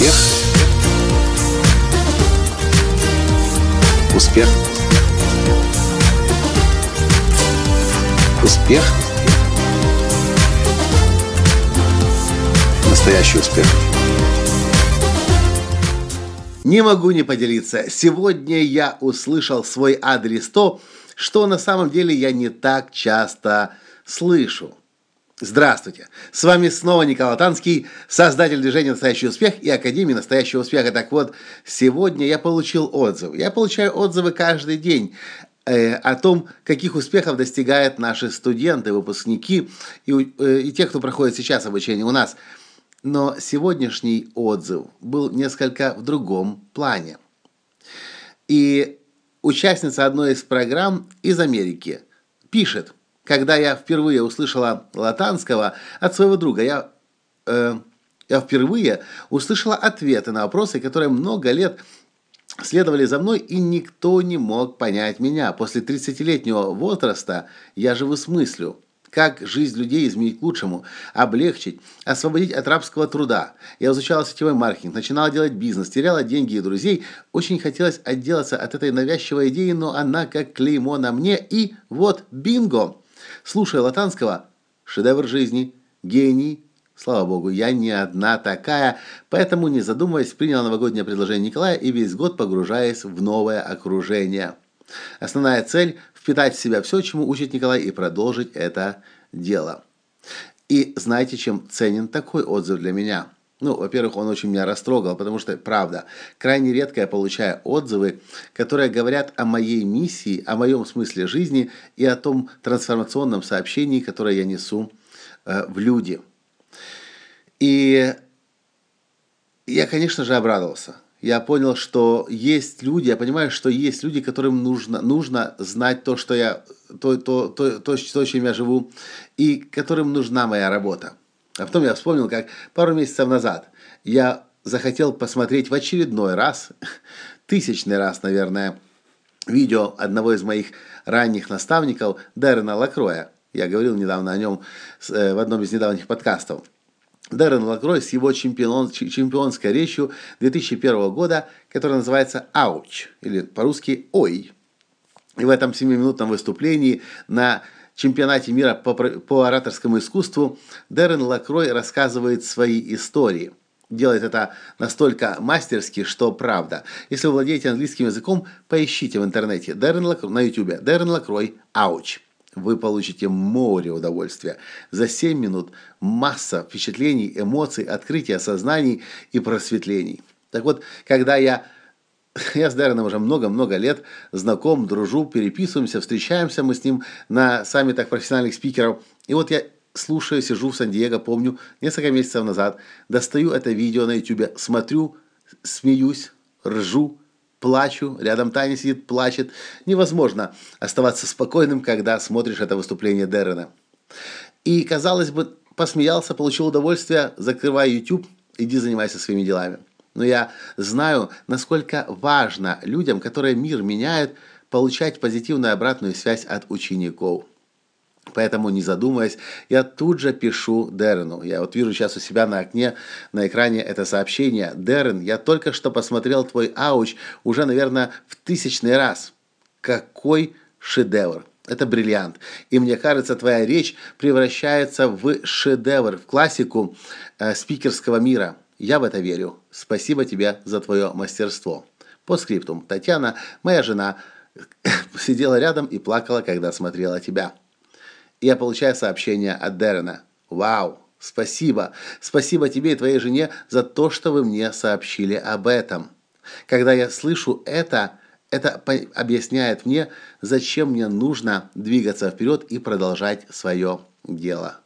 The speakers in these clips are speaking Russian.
Успех. Успех. Успех. Настоящий успех. Не могу не поделиться. Сегодня я услышал свой адрес то, что на самом деле я не так часто слышу. Здравствуйте! С вами снова Николай Танский, создатель движения «Настоящий успех» и Академии «Настоящего успеха». Так вот, сегодня я получил отзыв. Я получаю отзывы каждый день э, о том, каких успехов достигают наши студенты, выпускники и, э, и те, кто проходит сейчас обучение у нас. Но сегодняшний отзыв был несколько в другом плане. И участница одной из программ из Америки пишет – когда я впервые услышала Латанского от своего друга, я, э, я впервые услышала ответы на вопросы, которые много лет следовали за мной, и никто не мог понять меня. После 30-летнего возраста я живу с мыслью, как жизнь людей изменить к лучшему, облегчить, освободить от рабского труда. Я изучала сетевой маркетинг, начинала делать бизнес, теряла деньги и друзей. Очень хотелось отделаться от этой навязчивой идеи, но она как клеймо на мне. И вот бинго! Слушая Латанского, шедевр жизни, гений, Слава богу, я не одна такая, поэтому, не задумываясь, принял новогоднее предложение Николая и весь год погружаясь в новое окружение. Основная цель – впитать в себя все, чему учит Николай, и продолжить это дело. И знаете, чем ценен такой отзыв для меня – ну, во-первых, он очень меня растрогал, потому что, правда, крайне редко я получаю отзывы, которые говорят о моей миссии, о моем смысле жизни и о том трансформационном сообщении, которое я несу э, в люди. И я, конечно же, обрадовался. Я понял, что есть люди, я понимаю, что есть люди, которым нужно, нужно знать то, что я, то, то, то, то, то, чем я живу, и которым нужна моя работа. А потом я вспомнил, как пару месяцев назад я захотел посмотреть в очередной раз, тысячный раз, наверное, видео одного из моих ранних наставников Дэрена Лакроя. Я говорил недавно о нем э, в одном из недавних подкастов. Дэрен Лакрой с его чемпион, чемпионской речью 2001 года, которая называется «Ауч», или по-русски «Ой». И в этом семиминутном выступлении на чемпионате мира по, по ораторскому искусству Дэрен Лакрой рассказывает свои истории. Делает это настолько мастерски, что правда. Если вы владеете английским языком, поищите в интернете Дэрен Лакрой, на YouTube Дэрен Лакрой «Ауч». Вы получите море удовольствия. За 7 минут масса впечатлений, эмоций, открытий, осознаний и просветлений. Так вот, когда я я с Дарреном уже много-много лет знаком, дружу, переписываемся, встречаемся мы с ним на саммитах профессиональных спикеров. И вот я слушаю, сижу в Сан-Диего, помню, несколько месяцев назад, достаю это видео на YouTube, смотрю, смеюсь, ржу, плачу, рядом Таня сидит, плачет. Невозможно оставаться спокойным, когда смотришь это выступление Деррена. И, казалось бы, посмеялся, получил удовольствие, закрывай YouTube, иди занимайся своими делами. Но я знаю, насколько важно людям, которые мир меняют, получать позитивную обратную связь от учеников. Поэтому, не задумываясь, я тут же пишу Деррену. Я вот вижу сейчас у себя на окне, на экране это сообщение. Деррен, я только что посмотрел твой ауч уже, наверное, в тысячный раз. Какой шедевр! Это бриллиант. И мне кажется, твоя речь превращается в шедевр, в классику э, спикерского мира. Я в это верю. Спасибо тебе за твое мастерство. По скриптум. Татьяна, моя жена, сидела рядом и плакала, когда смотрела тебя. Я получаю сообщение от Дерена. Вау, спасибо. Спасибо тебе и твоей жене за то, что вы мне сообщили об этом. Когда я слышу это, это объясняет мне, зачем мне нужно двигаться вперед и продолжать свое дело.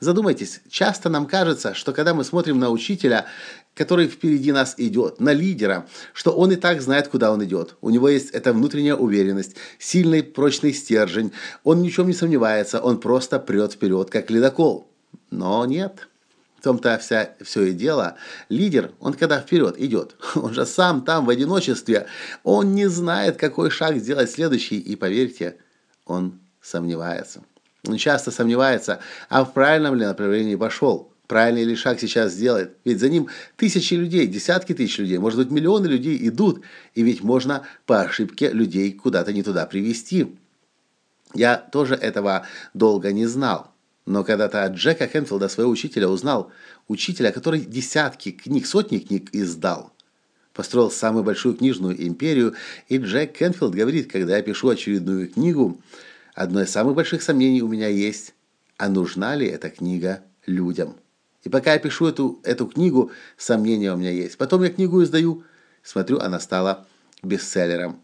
Задумайтесь, часто нам кажется, что когда мы смотрим на учителя, который впереди нас идет, на лидера, что он и так знает, куда он идет. У него есть эта внутренняя уверенность, сильный прочный стержень, он ни в чем не сомневается, он просто прет вперед, как ледокол. Но нет. В том-то вся, все и дело. Лидер, он когда вперед идет, он же сам там в одиночестве, он не знает, какой шаг сделать следующий, и поверьте, он сомневается. Часто сомневается, а в правильном ли направлении пошел. правильный ли шаг сейчас сделает. Ведь за ним тысячи людей, десятки тысяч людей, может быть, миллионы людей идут. И ведь можно по ошибке людей куда-то не туда привести. Я тоже этого долго не знал. Но когда-то от Джека Хенфилда, своего учителя, узнал, учителя, который десятки книг, сотни книг издал, построил самую большую книжную империю, и Джек Хенфилд говорит, когда я пишу очередную книгу, одно из самых больших сомнений у меня есть, а нужна ли эта книга людям? И пока я пишу эту, эту книгу, сомнения у меня есть. Потом я книгу издаю, смотрю, она стала бестселлером.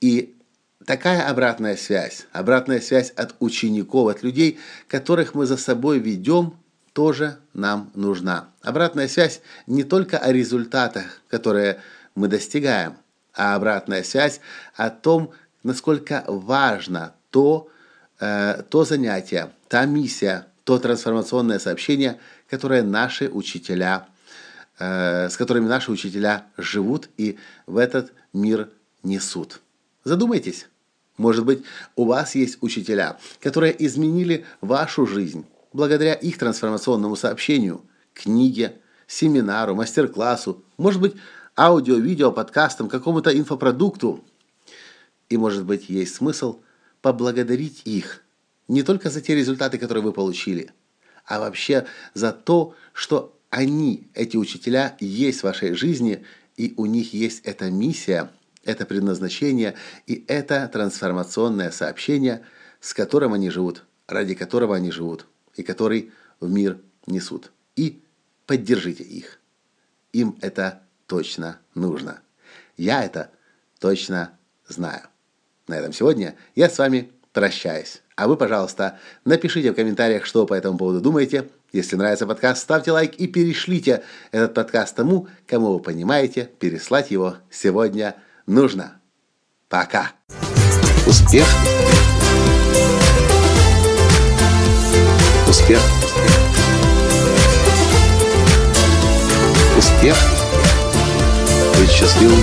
И такая обратная связь, обратная связь от учеников, от людей, которых мы за собой ведем, тоже нам нужна. Обратная связь не только о результатах, которые мы достигаем, а обратная связь о том, насколько важно то, э, то занятие, та миссия, то трансформационное сообщение, которое наши учителя, э, с которыми наши учителя живут и в этот мир несут. Задумайтесь. Может быть, у вас есть учителя, которые изменили вашу жизнь благодаря их трансформационному сообщению, книге, семинару, мастер-классу, может быть, аудио, видео, подкастам, какому-то инфопродукту. И, может быть, есть смысл поблагодарить их не только за те результаты, которые вы получили, а вообще за то, что они, эти учителя, есть в вашей жизни, и у них есть эта миссия – это предназначение и это трансформационное сообщение, с которым они живут, ради которого они живут и который в мир несут. И поддержите их. Им это точно нужно. Я это точно знаю. На этом сегодня я с вами прощаюсь. А вы, пожалуйста, напишите в комментариях, что по этому поводу думаете. Если нравится подкаст, ставьте лайк и перешлите этот подкаст тому, кому вы понимаете переслать его сегодня нужно. Пока. Успех. Успех. Успех. Быть счастливым,